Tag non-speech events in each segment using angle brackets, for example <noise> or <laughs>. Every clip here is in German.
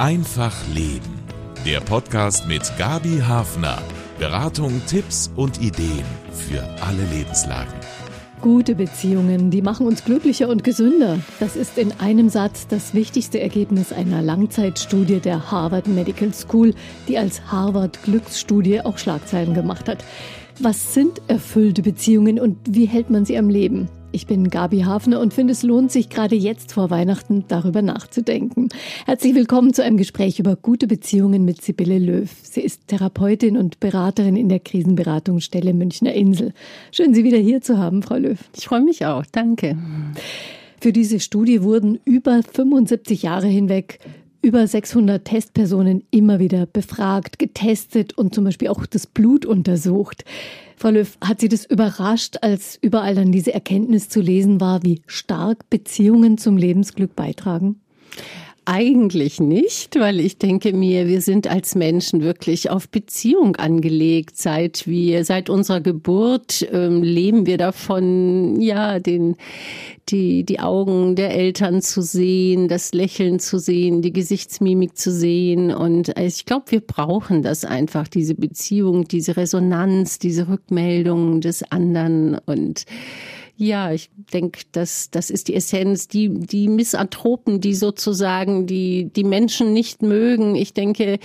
Einfach Leben. Der Podcast mit Gabi Hafner. Beratung, Tipps und Ideen für alle Lebenslagen. Gute Beziehungen, die machen uns glücklicher und gesünder. Das ist in einem Satz das wichtigste Ergebnis einer Langzeitstudie der Harvard Medical School, die als Harvard Glücksstudie auch Schlagzeilen gemacht hat. Was sind erfüllte Beziehungen und wie hält man sie am Leben? Ich bin Gabi Hafner und finde, es lohnt sich gerade jetzt vor Weihnachten darüber nachzudenken. Herzlich willkommen zu einem Gespräch über gute Beziehungen mit Sibylle Löw. Sie ist Therapeutin und Beraterin in der Krisenberatungsstelle Münchner Insel. Schön, Sie wieder hier zu haben, Frau Löw. Ich freue mich auch. Danke. Für diese Studie wurden über 75 Jahre hinweg über 600 Testpersonen immer wieder befragt, getestet und zum Beispiel auch das Blut untersucht. Frau Löw, hat Sie das überrascht, als überall dann diese Erkenntnis zu lesen war, wie stark Beziehungen zum Lebensglück beitragen? Eigentlich nicht, weil ich denke mir, wir sind als Menschen wirklich auf Beziehung angelegt. Seit wir, seit unserer Geburt ähm, leben wir davon, ja, den, die, die Augen der Eltern zu sehen, das Lächeln zu sehen, die Gesichtsmimik zu sehen. Und ich glaube, wir brauchen das einfach, diese Beziehung, diese Resonanz, diese Rückmeldung des anderen und ja, ich denke, das, das ist die Essenz. Die, die Misanthropen, die sozusagen die, die Menschen nicht mögen, ich denke,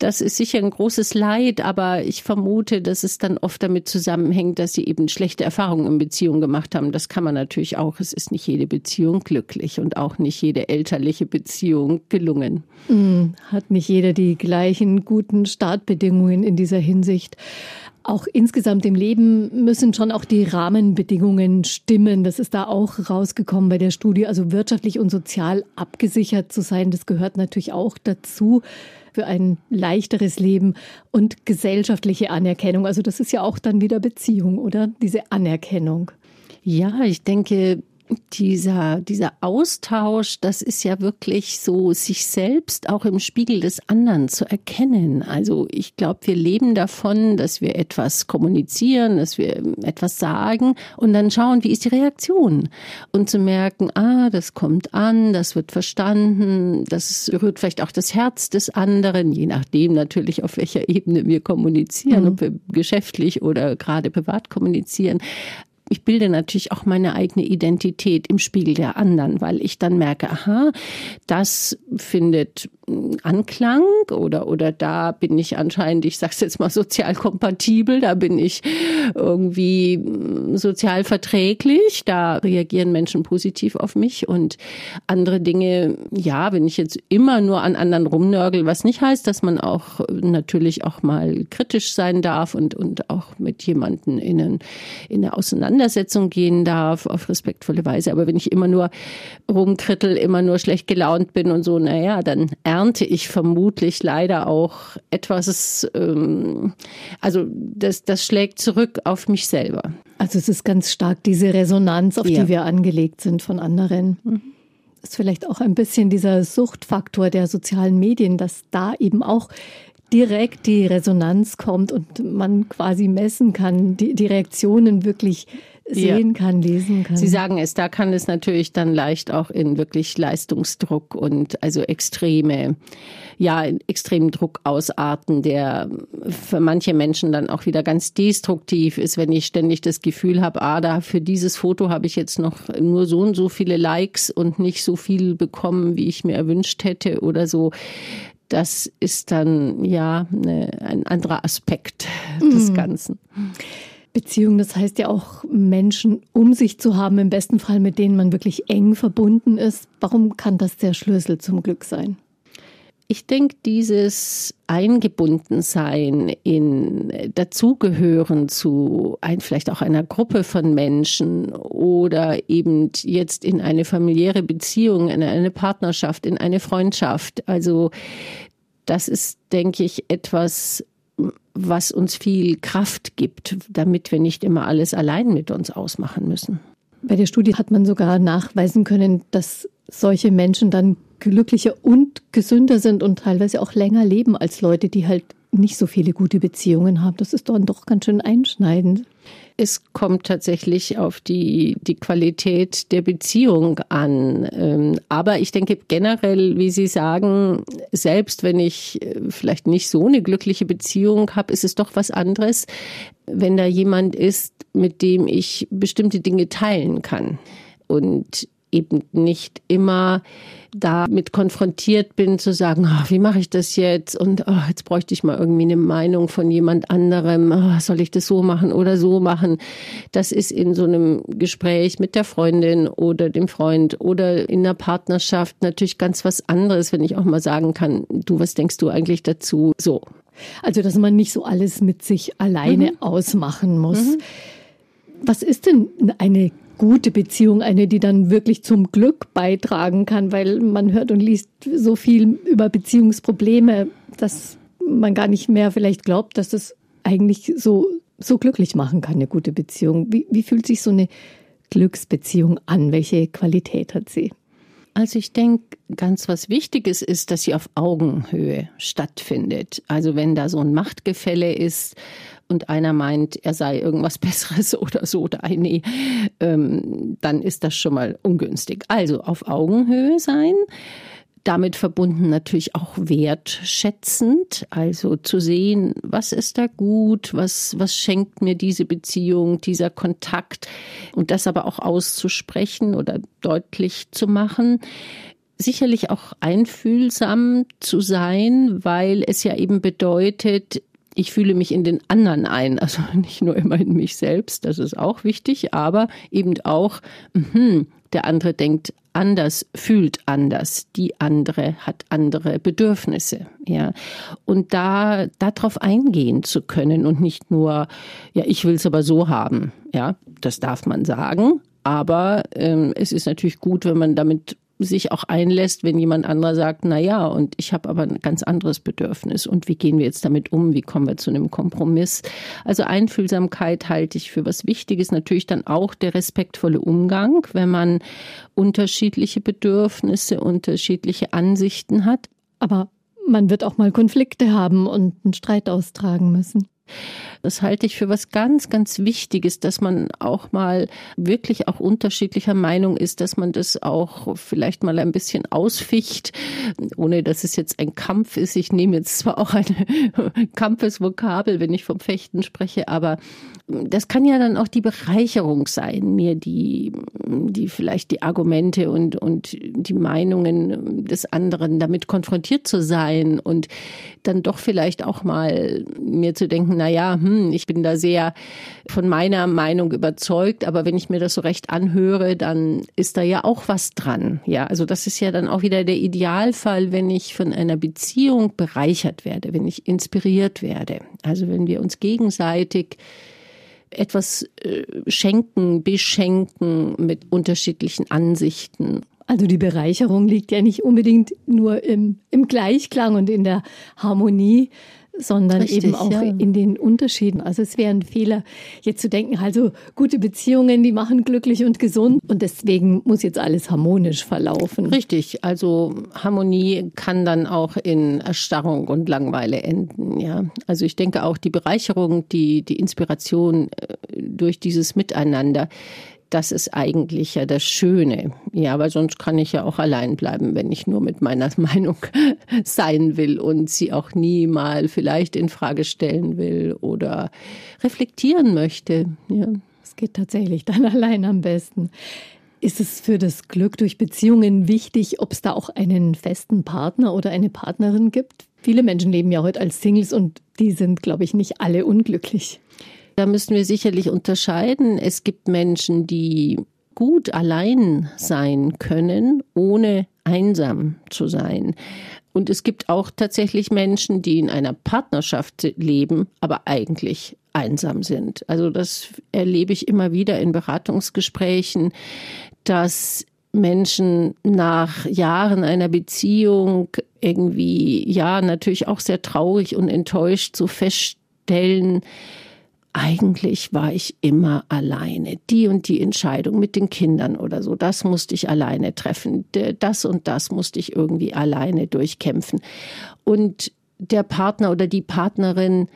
das ist sicher ein großes Leid, aber ich vermute, dass es dann oft damit zusammenhängt, dass sie eben schlechte Erfahrungen in Beziehungen gemacht haben. Das kann man natürlich auch. Es ist nicht jede Beziehung glücklich und auch nicht jede elterliche Beziehung gelungen. Hm, hat nicht jeder die gleichen guten Startbedingungen in dieser Hinsicht. Auch insgesamt im Leben müssen schon auch die Rahmenbedingungen stimmen. Das ist da auch rausgekommen bei der Studie. Also wirtschaftlich und sozial abgesichert zu sein, das gehört natürlich auch dazu für ein leichteres Leben und gesellschaftliche Anerkennung. Also das ist ja auch dann wieder Beziehung, oder? Diese Anerkennung. Ja, ich denke, dieser, dieser Austausch, das ist ja wirklich so, sich selbst auch im Spiegel des anderen zu erkennen. Also ich glaube, wir leben davon, dass wir etwas kommunizieren, dass wir etwas sagen und dann schauen, wie ist die Reaktion. Und zu merken, ah, das kommt an, das wird verstanden, das rührt vielleicht auch das Herz des anderen, je nachdem natürlich, auf welcher Ebene wir kommunizieren, mhm. ob wir geschäftlich oder gerade privat kommunizieren ich bilde natürlich auch meine eigene Identität im Spiegel der anderen, weil ich dann merke, aha, das findet Anklang oder, oder da bin ich anscheinend, ich sage es jetzt mal, sozial kompatibel, da bin ich irgendwie sozial verträglich, da reagieren Menschen positiv auf mich und andere Dinge, ja, wenn ich jetzt immer nur an anderen rumnörgel, was nicht heißt, dass man auch natürlich auch mal kritisch sein darf und, und auch mit jemanden in, einen, in eine Auseinandersetzung gehen darf, auf respektvolle Weise. Aber wenn ich immer nur rumkrittel, immer nur schlecht gelaunt bin und so, naja, dann ernte ich vermutlich leider auch etwas, ähm, also das, das schlägt zurück auf mich selber. Also es ist ganz stark diese Resonanz, auf ja. die wir angelegt sind von anderen. Mhm. Ist vielleicht auch ein bisschen dieser Suchtfaktor der sozialen Medien, dass da eben auch direkt die Resonanz kommt und man quasi messen kann, die, die Reaktionen wirklich sehen ja. kann, lesen kann. Sie sagen es, da kann es natürlich dann leicht auch in wirklich Leistungsdruck und also extreme, ja, extremen Druck ausarten, der für manche Menschen dann auch wieder ganz destruktiv ist, wenn ich ständig das Gefühl habe, ah, da für dieses Foto habe ich jetzt noch nur so und so viele Likes und nicht so viel bekommen, wie ich mir erwünscht hätte oder so das ist dann ja eine, ein anderer Aspekt des mhm. Ganzen. Beziehung, das heißt ja auch Menschen um sich zu haben, im besten Fall mit denen man wirklich eng verbunden ist. Warum kann das der Schlüssel zum Glück sein? Ich denke, dieses Eingebundensein in Dazugehören zu ein, vielleicht auch einer Gruppe von Menschen oder eben jetzt in eine familiäre Beziehung, in eine Partnerschaft, in eine Freundschaft. Also das ist, denke ich, etwas, was uns viel Kraft gibt, damit wir nicht immer alles allein mit uns ausmachen müssen. Bei der Studie hat man sogar nachweisen können, dass solche Menschen dann glücklicher und gesünder sind und teilweise auch länger leben als Leute, die halt nicht so viele gute Beziehungen haben. Das ist dann doch ganz schön einschneidend. Es kommt tatsächlich auf die, die Qualität der Beziehung an. Ähm, aber ich denke generell, wie Sie sagen, selbst wenn ich äh, vielleicht nicht so eine glückliche Beziehung habe, ist es doch was anderes, wenn da jemand ist, mit dem ich bestimmte Dinge teilen kann. Und eben nicht immer damit konfrontiert bin zu sagen, oh, wie mache ich das jetzt und oh, jetzt bräuchte ich mal irgendwie eine Meinung von jemand anderem, oh, soll ich das so machen oder so machen. Das ist in so einem Gespräch mit der Freundin oder dem Freund oder in einer Partnerschaft natürlich ganz was anderes, wenn ich auch mal sagen kann, du, was denkst du eigentlich dazu? So. Also, dass man nicht so alles mit sich alleine mhm. ausmachen muss. Mhm. Was ist denn eine gute Beziehung, eine, die dann wirklich zum Glück beitragen kann, weil man hört und liest so viel über Beziehungsprobleme, dass man gar nicht mehr vielleicht glaubt, dass das eigentlich so, so glücklich machen kann, eine gute Beziehung. Wie, wie fühlt sich so eine Glücksbeziehung an? Welche Qualität hat sie? Also ich denke, ganz was Wichtiges ist, dass sie auf Augenhöhe stattfindet. Also wenn da so ein Machtgefälle ist, und einer meint, er sei irgendwas <laughs> Besseres oder so oder nee, ähm, dann ist das schon mal ungünstig. Also auf Augenhöhe sein. Damit verbunden natürlich auch wertschätzend, also zu sehen, was ist da gut, was, was schenkt mir diese Beziehung, dieser Kontakt und das aber auch auszusprechen oder deutlich zu machen sicherlich auch einfühlsam zu sein, weil es ja eben bedeutet, ich fühle mich in den anderen ein, also <laughs> nicht nur immer in mich selbst, das ist auch wichtig, aber eben auch, mh, der andere denkt anders, fühlt anders, die andere hat andere Bedürfnisse, ja. Und da, darauf eingehen zu können und nicht nur, ja, ich will es aber so haben, ja, das darf man sagen, aber ähm, es ist natürlich gut, wenn man damit sich auch einlässt, wenn jemand anderer sagt, na ja, und ich habe aber ein ganz anderes Bedürfnis und wie gehen wir jetzt damit um? Wie kommen wir zu einem Kompromiss? Also Einfühlsamkeit halte ich für was Wichtiges. Natürlich dann auch der respektvolle Umgang, wenn man unterschiedliche Bedürfnisse, unterschiedliche Ansichten hat. Aber man wird auch mal Konflikte haben und einen Streit austragen müssen. Das halte ich für was ganz, ganz Wichtiges, dass man auch mal wirklich auch unterschiedlicher Meinung ist, dass man das auch vielleicht mal ein bisschen ausficht, ohne dass es jetzt ein Kampf ist. Ich nehme jetzt zwar auch eine <laughs> Kampfesvokabel, wenn ich vom Fechten spreche, aber das kann ja dann auch die Bereicherung sein, mir die, die vielleicht die Argumente und, und die Meinungen des anderen damit konfrontiert zu sein und dann doch vielleicht auch mal mir zu denken, na ja, hm, ich bin da sehr von meiner Meinung überzeugt, aber wenn ich mir das so recht anhöre, dann ist da ja auch was dran. Ja, also das ist ja dann auch wieder der Idealfall, wenn ich von einer Beziehung bereichert werde, wenn ich inspiriert werde. Also wenn wir uns gegenseitig etwas äh, schenken, beschenken mit unterschiedlichen Ansichten. Also die Bereicherung liegt ja nicht unbedingt nur im, im Gleichklang und in der Harmonie, sondern Richtig, eben auch ja. in den Unterschieden. Also es wäre ein Fehler, jetzt zu denken, also gute Beziehungen, die machen glücklich und gesund und deswegen muss jetzt alles harmonisch verlaufen. Richtig, also Harmonie kann dann auch in Erstarrung und Langweile enden. Ja, also ich denke auch die Bereicherung, die die Inspiration äh, durch dieses Miteinander das ist eigentlich ja das Schöne. Ja, weil sonst kann ich ja auch allein bleiben, wenn ich nur mit meiner <laughs> Meinung sein will und sie auch nie mal vielleicht in Frage stellen will oder reflektieren möchte. Ja. Es geht tatsächlich dann <laughs> allein am besten. Ist es für das Glück durch Beziehungen wichtig, ob es da auch einen festen Partner oder eine Partnerin gibt? Viele Menschen leben ja heute als Singles und die sind, glaube ich, nicht alle unglücklich. Da müssen wir sicherlich unterscheiden. Es gibt Menschen, die gut allein sein können, ohne einsam zu sein. Und es gibt auch tatsächlich Menschen, die in einer Partnerschaft leben, aber eigentlich einsam sind. Also das erlebe ich immer wieder in Beratungsgesprächen, dass Menschen nach Jahren einer Beziehung irgendwie, ja, natürlich auch sehr traurig und enttäuscht so feststellen, eigentlich war ich immer alleine. Die und die Entscheidung mit den Kindern oder so, das musste ich alleine treffen. Das und das musste ich irgendwie alleine durchkämpfen. Und der Partner oder die Partnerin,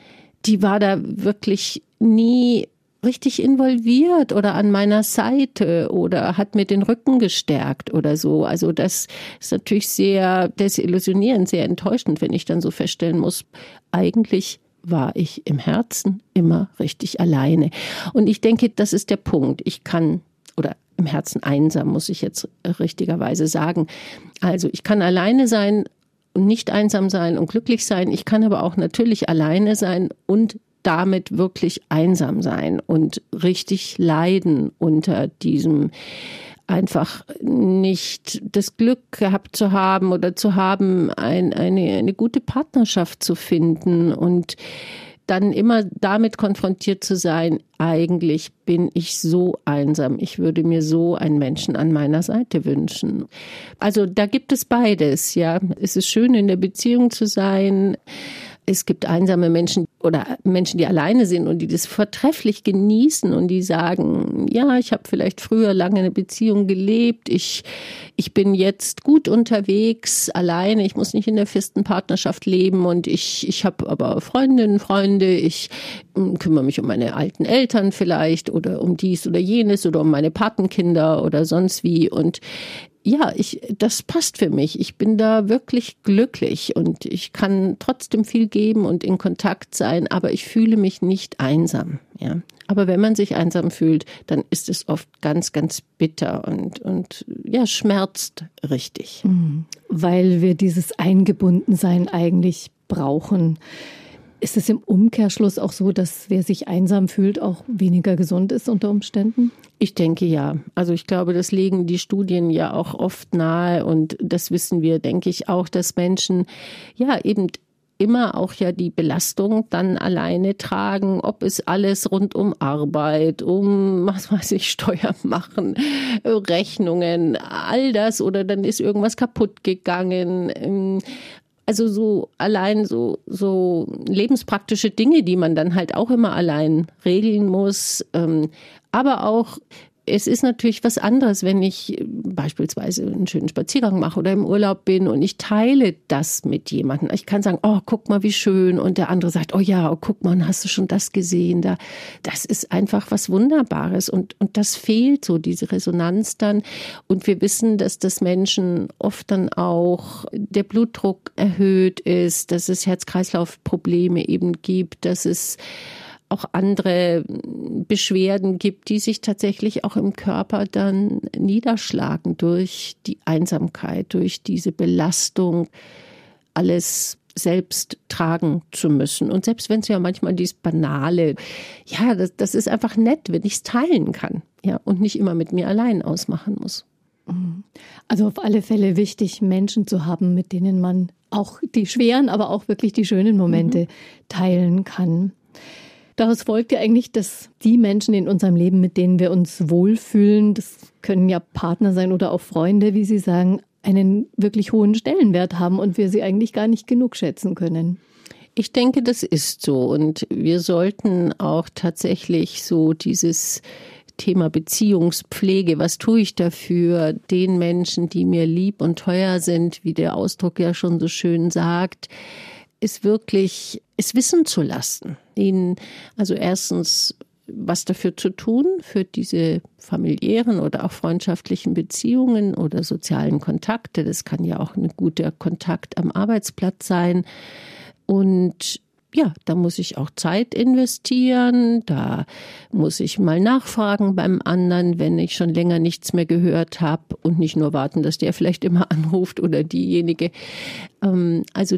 die war da wirklich nie richtig involviert oder an meiner Seite oder hat mir den Rücken gestärkt oder so. Also das ist natürlich sehr desillusionierend, sehr enttäuschend, wenn ich dann so feststellen muss, eigentlich war ich im Herzen immer richtig alleine. Und ich denke, das ist der Punkt. Ich kann oder im Herzen einsam, muss ich jetzt richtigerweise sagen. Also ich kann alleine sein und nicht einsam sein und glücklich sein. Ich kann aber auch natürlich alleine sein und damit wirklich einsam sein und richtig leiden unter diesem einfach nicht das Glück gehabt zu haben oder zu haben, ein, eine, eine gute Partnerschaft zu finden und dann immer damit konfrontiert zu sein, eigentlich bin ich so einsam, ich würde mir so einen Menschen an meiner Seite wünschen. Also da gibt es beides, ja. Es ist schön, in der Beziehung zu sein, es gibt einsame Menschen oder Menschen, die alleine sind und die das vortrefflich genießen und die sagen, ja, ich habe vielleicht früher lange eine Beziehung gelebt, ich, ich bin jetzt gut unterwegs, alleine, ich muss nicht in der festen Partnerschaft leben und ich, ich habe aber Freundinnen, Freunde, ich hm, kümmere mich um meine alten Eltern vielleicht oder um dies oder jenes oder um meine Patenkinder oder sonst wie und ja, ich, das passt für mich. Ich bin da wirklich glücklich und ich kann trotzdem viel geben und in Kontakt sein, aber ich fühle mich nicht einsam, ja. Aber wenn man sich einsam fühlt, dann ist es oft ganz, ganz bitter und, und ja, schmerzt richtig. Mhm. Weil wir dieses Eingebundensein eigentlich brauchen. Ist es im Umkehrschluss auch so, dass wer sich einsam fühlt, auch weniger gesund ist unter Umständen? Ich denke ja. Also ich glaube, das legen die Studien ja auch oft nahe und das wissen wir, denke ich auch, dass Menschen ja eben immer auch ja die Belastung dann alleine tragen, ob es alles rund um Arbeit, um was weiß ich, <laughs> Steuern machen, Rechnungen, all das oder dann ist irgendwas kaputt gegangen. Also so allein so, so lebenspraktische Dinge, die man dann halt auch immer allein regeln muss. Ähm, aber auch es ist natürlich was anderes, wenn ich äh, beispielsweise einen schönen Spaziergang mache oder im Urlaub bin und ich teile das mit jemandem. Ich kann sagen, oh, guck mal, wie schön. Und der andere sagt, oh ja, oh, guck mal, hast du schon das gesehen? Da, das ist einfach was Wunderbares. Und, und das fehlt so, diese Resonanz dann. Und wir wissen, dass das Menschen oft dann auch der Blutdruck erhöht ist, dass es Herz-Kreislauf-Probleme eben gibt, dass es auch andere Beschwerden gibt, die sich tatsächlich auch im Körper dann niederschlagen durch die Einsamkeit, durch diese Belastung, alles selbst tragen zu müssen. Und selbst wenn es ja manchmal dieses Banale, ja, das, das ist einfach nett, wenn ich es teilen kann, ja, und nicht immer mit mir allein ausmachen muss. Mhm. Also auf alle Fälle wichtig, Menschen zu haben, mit denen man auch die schweren, aber auch wirklich die schönen Momente mhm. teilen kann. Daraus folgt ja eigentlich, dass die Menschen in unserem Leben, mit denen wir uns wohlfühlen, das können ja Partner sein oder auch Freunde, wie Sie sagen, einen wirklich hohen Stellenwert haben und wir sie eigentlich gar nicht genug schätzen können. Ich denke, das ist so. Und wir sollten auch tatsächlich so dieses Thema Beziehungspflege, was tue ich dafür, den Menschen, die mir lieb und teuer sind, wie der Ausdruck ja schon so schön sagt, ist wirklich es wissen zu lassen. Ihnen also erstens was dafür zu tun, für diese familiären oder auch freundschaftlichen Beziehungen oder sozialen Kontakte. Das kann ja auch ein guter Kontakt am Arbeitsplatz sein. Und ja, da muss ich auch Zeit investieren, da muss ich mal nachfragen beim anderen, wenn ich schon länger nichts mehr gehört habe und nicht nur warten, dass der vielleicht immer <laughs> anruft oder diejenige. Ähm, also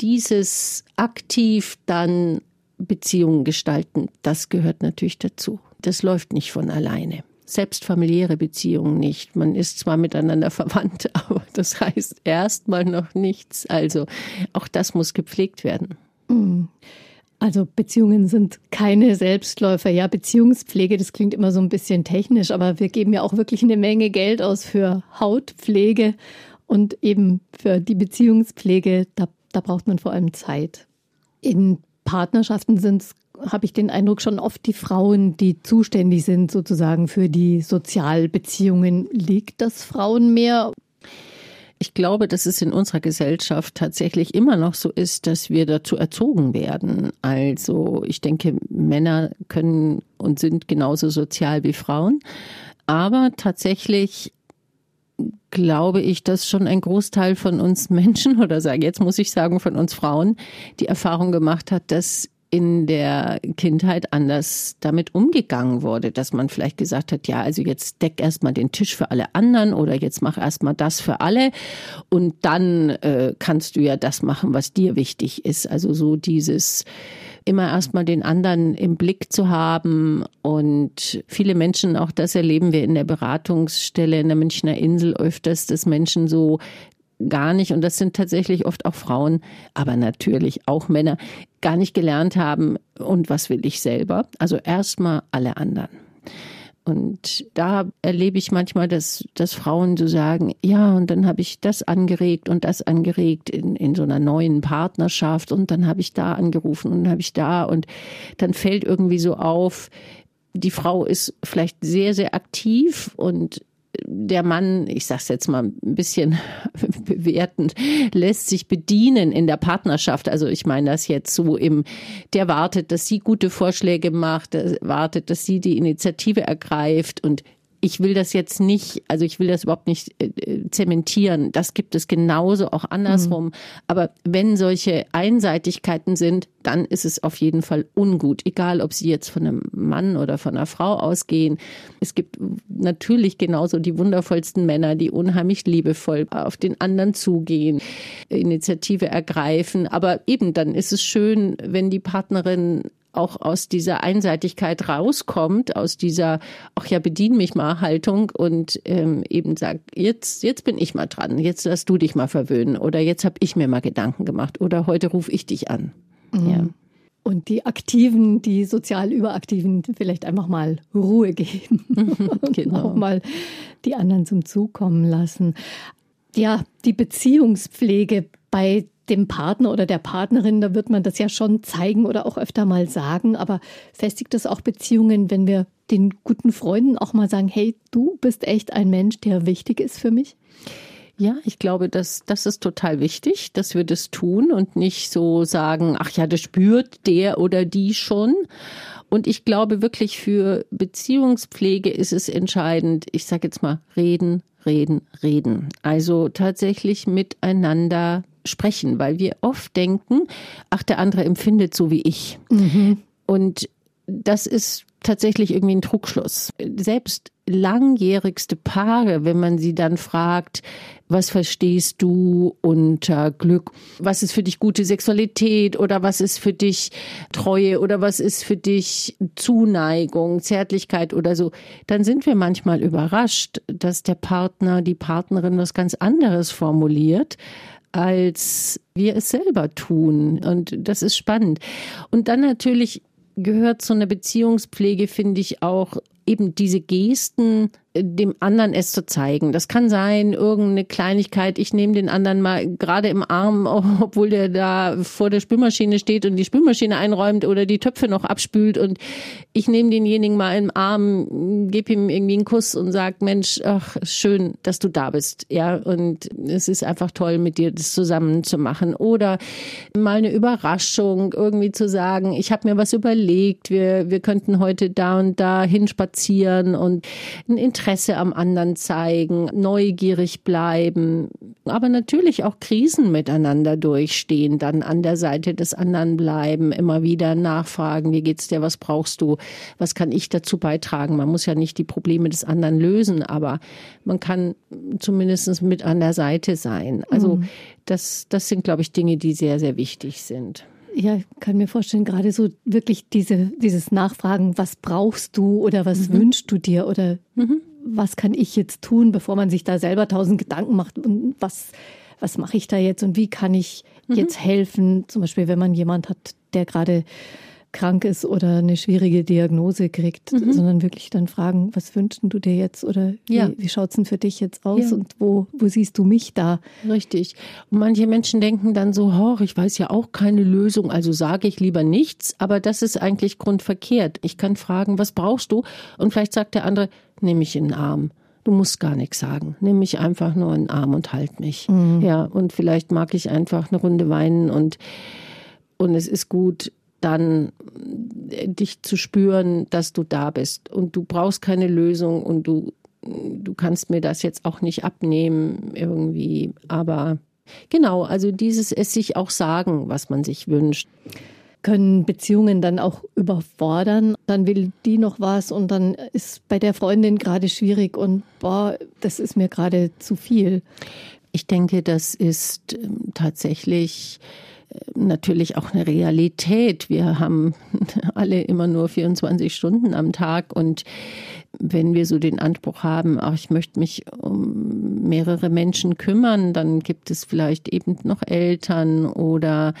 dieses aktiv dann Beziehungen gestalten, das gehört natürlich dazu. Das läuft nicht von alleine. Selbst familiäre Beziehungen nicht. Man ist zwar miteinander <laughs> verwandt, aber das heißt erstmal noch nichts. Also auch das muss gepflegt werden. Mhm. Also Beziehungen sind keine Selbstläufer. Ja, Beziehungspflege, das klingt immer so ein bisschen technisch, aber wir geben ja auch wirklich eine Menge Geld aus für Hautpflege und eben für die Beziehungspflege. Da da braucht man vor allem Zeit. In Partnerschaften sind es, habe ich den Eindruck, schon oft die Frauen, die zuständig sind sozusagen für die Sozialbeziehungen. Liegt das Frauen mehr? Ich glaube, dass es in unserer Gesellschaft tatsächlich immer noch so ist, dass wir dazu erzogen werden. Also ich denke, Männer können und sind genauso sozial wie Frauen. Aber tatsächlich glaube ich, dass schon ein Großteil von uns Menschen <laughs> oder sage jetzt muss ich sagen von uns Frauen die Erfahrung gemacht hat, dass in der Kindheit anders damit umgegangen wurde, dass man vielleicht gesagt hat, ja, also jetzt deck erstmal den Tisch für alle anderen oder jetzt mach erstmal das für alle und dann äh, kannst du ja das machen, was dir wichtig ist. Also so dieses immer erstmal den anderen im Blick zu haben und viele Menschen, auch das erleben wir in der Beratungsstelle in der Münchner Insel öfters, dass Menschen so gar nicht, und das sind tatsächlich oft auch Frauen, aber natürlich auch Männer, gar nicht gelernt haben, und was will ich selber? Also erstmal alle anderen. Und da erlebe ich manchmal, dass, dass Frauen so sagen, ja, und dann habe ich das angeregt und das angeregt in, in so einer neuen Partnerschaft und dann habe ich da angerufen und habe ich da und dann fällt irgendwie so auf, die Frau ist vielleicht sehr, sehr aktiv und der Mann, ich sage es jetzt mal ein bisschen <laughs> bewertend, lässt sich bedienen in der Partnerschaft. Also ich meine das jetzt so im, der wartet, dass sie gute Vorschläge macht, der wartet, dass sie die Initiative ergreift und ich will das jetzt nicht, also ich will das überhaupt nicht äh, äh, zementieren. Das gibt es genauso auch andersrum. Mhm. Aber wenn solche Einseitigkeiten sind, dann ist es auf jeden Fall ungut. Egal, ob sie jetzt von einem Mann oder von einer Frau ausgehen. Es gibt natürlich genauso die wundervollsten Männer, die unheimlich liebevoll auf den anderen zugehen, Initiative ergreifen. Aber eben dann ist es schön, wenn die Partnerin auch aus dieser Einseitigkeit rauskommt, aus dieser, ach ja, bedien mich mal Haltung und ähm, eben sagt, jetzt, jetzt bin ich mal dran, jetzt lass du dich mal verwöhnen oder jetzt habe ich mir mal Gedanken gemacht oder heute rufe ich dich an. Mhm. Ja. Und die Aktiven, die sozial Überaktiven, vielleicht einfach mal Ruhe geben <laughs> und genau. auch mal die anderen zum Zug kommen lassen. Ja, die Beziehungspflege bei dem Partner oder der Partnerin, da wird man das ja schon zeigen oder auch öfter mal sagen, aber festigt das auch Beziehungen, wenn wir den guten Freunden auch mal sagen, hey, du bist echt ein Mensch, der wichtig ist für mich? Ja, ich glaube, dass das ist total wichtig, dass wir das tun und nicht so sagen, ach ja, das spürt der oder die schon. Und ich glaube wirklich für Beziehungspflege ist es entscheidend, ich sage jetzt mal, reden, reden, reden. Also tatsächlich miteinander sprechen, weil wir oft denken, ach, der andere empfindet so wie ich. Mhm. Und das ist tatsächlich irgendwie ein Trugschluss. Selbst langjährigste Paare, wenn man sie dann fragt, was verstehst du unter Glück? Was ist für dich gute Sexualität oder was ist für dich Treue oder was ist für dich Zuneigung, Zärtlichkeit oder so? Dann sind wir manchmal überrascht, dass der Partner, die Partnerin was ganz anderes formuliert als wir es selber tun. Und das ist spannend. Und dann natürlich gehört zu einer Beziehungspflege, finde ich, auch eben diese Gesten dem anderen es zu zeigen. Das kann sein, irgendeine Kleinigkeit, ich nehme den anderen mal gerade im Arm, <laughs> obwohl der da vor der Spülmaschine steht und die Spülmaschine einräumt oder die Töpfe noch abspült und ich nehme denjenigen mal im Arm, gebe ihm irgendwie einen Kuss und sage, Mensch, ach, schön, dass du da bist. Ja, und es ist einfach toll, mit dir das zusammen zu machen. Oder mal eine Überraschung, irgendwie zu sagen, ich habe mir was überlegt, wir, wir könnten heute da und da hinspazieren und ein Interesse Interesse am anderen zeigen, neugierig bleiben, aber natürlich auch Krisen miteinander durchstehen, dann an der Seite des anderen bleiben, immer wieder nachfragen, wie geht's dir, was brauchst du, was kann ich dazu beitragen? Man muss ja nicht die Probleme des anderen lösen, aber man kann zumindest mit an der Seite sein. Also mhm. das, das sind, glaube ich, Dinge, die sehr, sehr wichtig sind. Ja, ich kann mir vorstellen, gerade so wirklich diese, dieses Nachfragen, was brauchst du oder was mhm. wünschst du dir oder mhm was kann ich jetzt tun, bevor man sich da selber tausend Gedanken macht und was, was mache ich da jetzt und wie kann ich mhm. jetzt helfen? Zum Beispiel, wenn man jemand hat, der gerade krank ist oder eine schwierige Diagnose kriegt, mhm. sondern wirklich dann fragen, was wünschst du dir jetzt oder wie, ja. wie schaut es denn für dich jetzt aus ja. und wo, wo siehst du mich da? Richtig. Und manche Menschen denken dann so, hoch, ich weiß ja auch keine Lösung, also sage ich lieber nichts, aber das ist eigentlich grundverkehrt. Ich kann fragen, was brauchst du? Und vielleicht sagt der andere, nehme ich in den Arm. Du musst gar nichts sagen. Nimm mich einfach nur in den Arm und halt mich. Mhm. Ja, und vielleicht mag ich einfach eine Runde weinen und, und es ist gut, dann äh, dich zu spüren, dass du da bist. Und du brauchst keine Lösung und du, du kannst mir das jetzt auch nicht abnehmen irgendwie. Aber genau, also dieses es sich auch sagen, was man sich wünscht können Beziehungen dann auch überfordern. Dann will die noch was und dann ist bei der Freundin gerade schwierig und boah, das ist mir gerade zu viel. Ich denke, das ist ähm, tatsächlich natürlich auch eine Realität. Wir haben <laughs> alle immer nur 24 Stunden am Tag und wenn wir so den Anspruch haben, ach, ich möchte mich um mehrere Menschen kümmern, dann gibt es vielleicht eben noch Eltern oder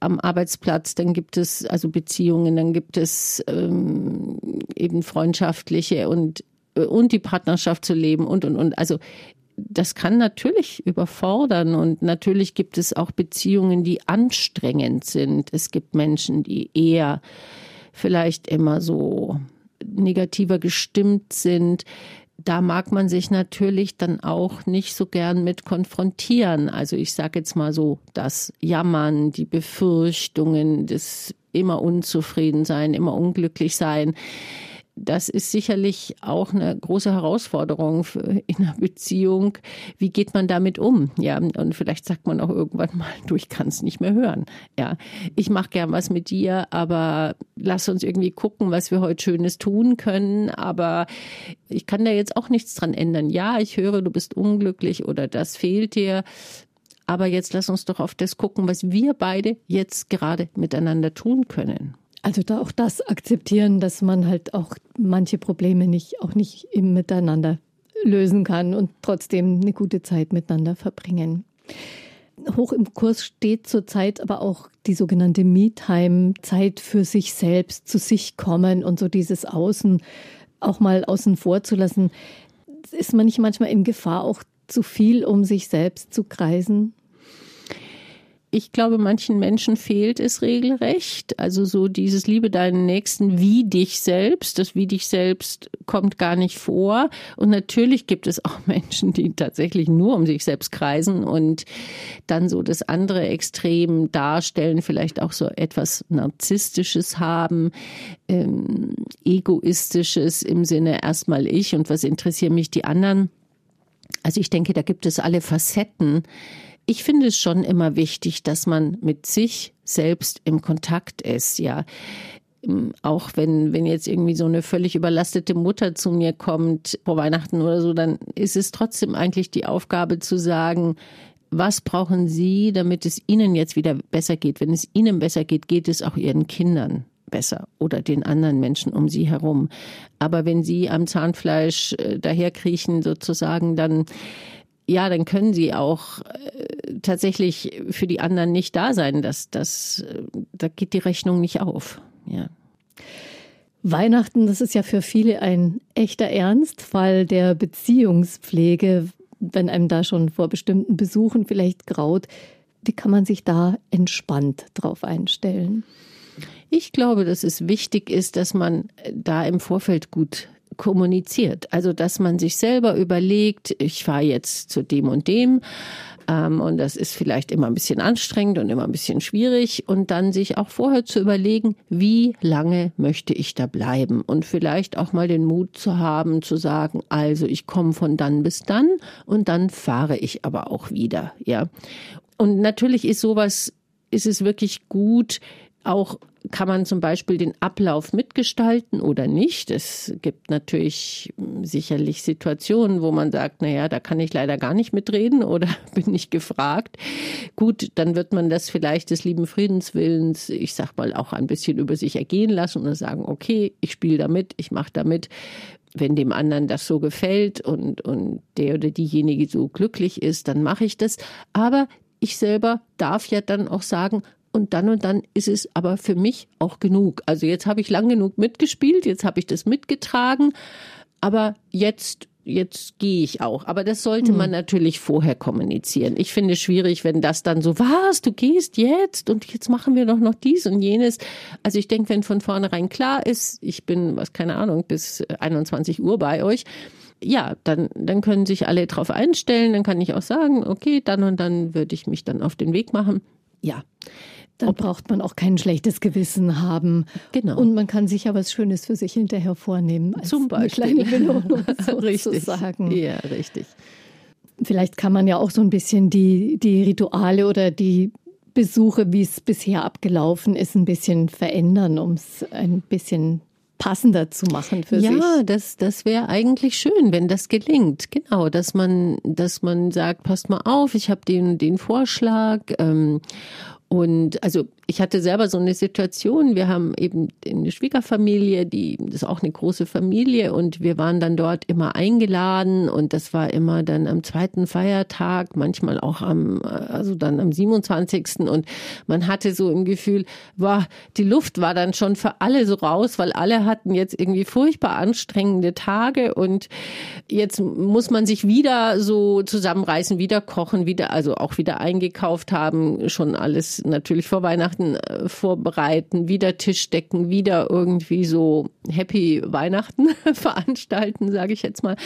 am Arbeitsplatz, dann gibt es also Beziehungen, dann gibt es ähm, eben freundschaftliche und und die Partnerschaft zu leben und und und. Also das kann natürlich überfordern und natürlich gibt es auch Beziehungen, die anstrengend sind. Es gibt Menschen, die eher vielleicht immer so negativer gestimmt sind. Da mag man sich natürlich dann auch nicht so gern mit konfrontieren. Also ich sage jetzt mal so, das Jammern, die Befürchtungen, das immer unzufrieden sein, immer unglücklich sein das ist sicherlich auch eine große Herausforderung in einer Beziehung. Wie geht man damit um? Ja, und vielleicht sagt man auch irgendwann mal, du, ich kann es nicht mehr hören. Ja, ich mache gern was mit dir, aber lass uns irgendwie gucken, was wir heute Schönes tun können. Aber ich kann da jetzt auch nichts dran ändern. Ja, ich höre, du bist unglücklich oder das fehlt dir. Aber jetzt lass uns doch auf das gucken, was wir beide jetzt gerade miteinander tun können. Also da auch das akzeptieren, dass man halt auch manche Probleme nicht, auch nicht im Miteinander lösen kann und trotzdem eine gute Zeit miteinander verbringen. Hoch im Kurs steht zurzeit aber auch die sogenannte Me-Time, Zeit für sich selbst, zu sich kommen und so dieses Außen auch mal außen vor zu lassen. Ist man nicht manchmal in Gefahr, auch zu viel um sich selbst zu kreisen? Ich glaube, manchen Menschen fehlt es regelrecht. Also so dieses Liebe deinen Nächsten wie dich selbst. Das wie dich selbst kommt gar nicht vor. Und natürlich gibt es auch <laughs> Menschen, die tatsächlich nur um sich selbst kreisen und dann so das andere Extrem darstellen, vielleicht auch so etwas Narzisstisches haben, ähm, Egoistisches im Sinne erstmal ich und was interessieren mich die anderen. Also ich denke, da gibt es alle Facetten ich finde es schon immer wichtig, dass man mit sich selbst im Kontakt ist, ja. Ähm, auch wenn, wenn jetzt irgendwie so eine völlig überlastete Mutter zu mir kommt vor Weihnachten oder so, dann ist es trotzdem eigentlich die Aufgabe zu sagen, was brauchen Sie, damit es Ihnen jetzt wieder besser geht? Wenn es Ihnen besser geht, geht es auch Ihren Kindern besser oder den anderen Menschen um Sie herum. Aber wenn Sie am Zahnfleisch äh, daherkriechen sozusagen, dann ja, dann können sie auch äh, tatsächlich für die anderen nicht da sein. Das, das, äh, da geht die Rechnung nicht auf. Ja. Weihnachten, das ist ja für viele ein echter Ernstfall der Beziehungspflege, wenn einem da schon vor bestimmten Besuchen vielleicht graut. Wie kann man sich da entspannt drauf einstellen? Ich glaube, dass es wichtig ist, dass man da im Vorfeld gut kommuniziert. Also, dass man sich selber überlegt, ich fahre jetzt zu dem und dem. Ähm, und das ist vielleicht immer ein bisschen anstrengend und immer ein bisschen schwierig. Und dann sich auch vorher zu überlegen, wie lange möchte ich da bleiben? Und vielleicht auch mal den Mut zu haben, zu sagen, also ich komme von dann bis dann und dann fahre ich aber auch wieder. Ja. Und natürlich ist sowas, ist es wirklich gut, auch kann man zum Beispiel den Ablauf mitgestalten oder nicht. Es gibt natürlich hm, sicherlich Situationen, wo man sagt, na ja, da kann ich leider gar nicht mitreden <laughs> oder bin nicht gefragt. Gut, dann wird man das vielleicht des lieben Friedenswillens, ich sag mal, auch ein bisschen über sich ergehen lassen und sagen, okay, ich spiele damit, ich mache damit wenn dem anderen das so gefällt und, und der oder diejenige so glücklich ist, dann mache ich das. Aber ich selber darf ja dann auch sagen, und dann und dann ist es aber für mich auch genug. Also jetzt habe ich lang genug mitgespielt, jetzt habe ich das mitgetragen, aber jetzt jetzt gehe ich auch. Aber das sollte man hm. natürlich vorher kommunizieren. Ich finde es schwierig, wenn das dann so, was, du gehst jetzt und jetzt machen wir doch noch dies und jenes. Also ich denke, wenn von vornherein klar ist, ich bin, was keine Ahnung, bis 21 Uhr bei euch, ja, dann, dann können sich alle drauf einstellen. Dann kann ich auch sagen, okay, dann und dann würde ich mich dann auf den Weg machen. Ja. Dann Ob, braucht man auch kein schlechtes Gewissen haben. Genau. Und man kann sich ja was Schönes für sich hinterher vornehmen. Als Zum Beispiel. Eine kleine Belohnung <laughs> sozusagen. Ja, richtig. Vielleicht kann man ja auch so ein bisschen die, die Rituale oder die Besuche, wie es bisher abgelaufen ist, ein bisschen verändern, um es ein bisschen passender zu machen für ja, sich. Ja, das, das wäre eigentlich schön, wenn das gelingt. Genau, dass man, dass man sagt, passt mal auf, ich habe den, den Vorschlag. Ähm, und also ich hatte selber so eine Situation, wir haben eben eine Schwiegerfamilie, die das ist auch eine große Familie. Und wir waren dann dort immer eingeladen. Und das war immer dann am zweiten Feiertag, manchmal auch am, also dann am 27. und man hatte so im Gefühl, war, die Luft war dann schon für alle so raus, weil alle hatten jetzt irgendwie furchtbar anstrengende Tage. Und jetzt muss man sich wieder so zusammenreißen, wieder kochen, wieder, also auch wieder eingekauft haben, schon alles natürlich vor Weihnachten äh, vorbereiten, wieder Tisch decken, wieder irgendwie so Happy Weihnachten <laughs> veranstalten, sage ich jetzt mal.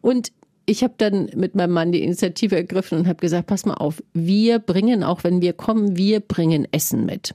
Und ich habe dann mit meinem Mann die Initiative ergriffen und habe gesagt, pass mal auf, wir bringen, auch wenn wir kommen, wir bringen Essen mit.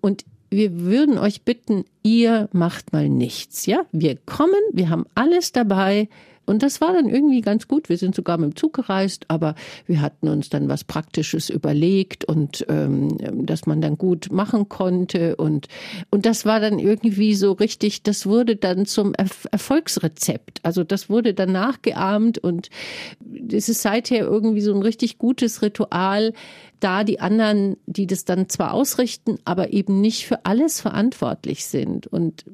Und wir würden euch bitten, ihr macht mal nichts, ja? Wir kommen, wir haben alles dabei, und das war dann irgendwie ganz gut. Wir sind sogar mit dem Zug gereist, aber wir hatten uns dann was Praktisches überlegt und ähm, dass man dann gut machen konnte. Und, und das war dann irgendwie so richtig, das wurde dann zum Erfolgsrezept. Also das wurde dann nachgeahmt und es ist seither irgendwie so ein richtig gutes Ritual, da die anderen, die das dann zwar ausrichten, aber eben nicht für alles verantwortlich sind. Und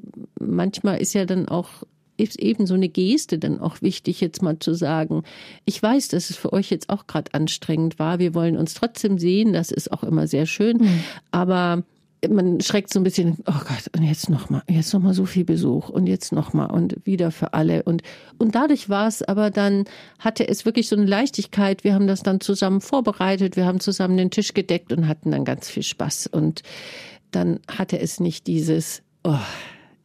manchmal ist ja dann auch ist eben so eine Geste dann auch wichtig, jetzt mal zu sagen, ich weiß, dass es für euch jetzt auch gerade anstrengend war. Wir wollen uns trotzdem sehen, das ist auch immer sehr schön. Mhm. Aber man schreckt so ein bisschen, oh Gott, und jetzt nochmal, jetzt nochmal so viel Besuch und jetzt nochmal und wieder für alle. Und, und dadurch war es aber dann, hatte es wirklich so eine Leichtigkeit. Wir haben das dann zusammen vorbereitet, wir haben zusammen den Tisch gedeckt und hatten dann ganz viel Spaß. Und dann hatte es nicht dieses, oh,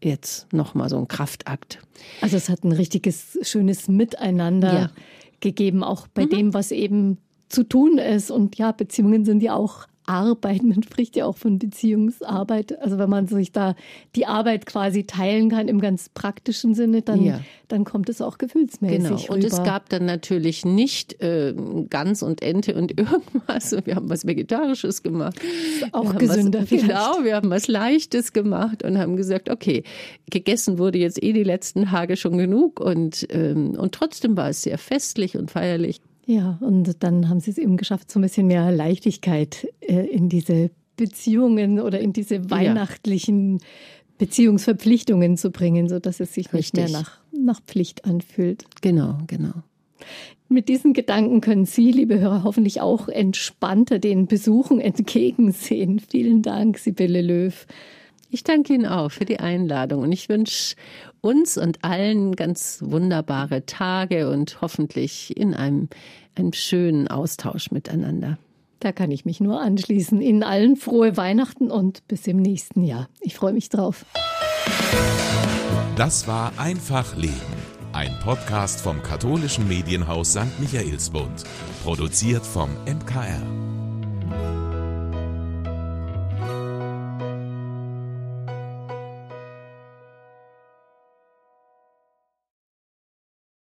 jetzt nochmal so ein Kraftakt. Also es hat ein richtiges, schönes Miteinander ja. gegeben, auch bei mhm. dem, was eben zu tun ist. Und ja, Beziehungen sind ja auch Arbeit. Man spricht ja auch von Beziehungsarbeit. Also wenn man sich da die Arbeit quasi teilen kann im ganz praktischen Sinne, dann, ja. dann kommt es auch gefühlsmäßig Genau. Rüber. Und es gab dann natürlich nicht äh, Gans und Ente und <laughs> irgendwas. Wir haben was Vegetarisches gemacht. Auch gesünder was, Genau, wir haben was Leichtes gemacht und haben gesagt, okay, gegessen wurde jetzt eh die letzten Tage schon genug und, ähm, und trotzdem war es sehr festlich und feierlich. Ja, und dann haben Sie es eben geschafft, so ein bisschen mehr Leichtigkeit äh, in diese Beziehungen oder in diese weihnachtlichen ja. Beziehungsverpflichtungen zu bringen, sodass es sich Richtig. nicht mehr nach, nach Pflicht anfühlt. Genau, genau. Mit diesen Gedanken können Sie, liebe Hörer, hoffentlich auch entspannter den Besuchen entgegensehen. Vielen Dank, Sibylle Löw. Ich danke Ihnen auch für die Einladung und ich wünsche uns und allen ganz wunderbare Tage und hoffentlich in einem, einem schönen Austausch miteinander. Da kann ich mich nur anschließen. Ihnen allen frohe Weihnachten und bis im nächsten Jahr. Ich freue mich drauf. Das war Einfach Leben. Ein Podcast vom katholischen Medienhaus St. Michaelsbund. Produziert vom MKR.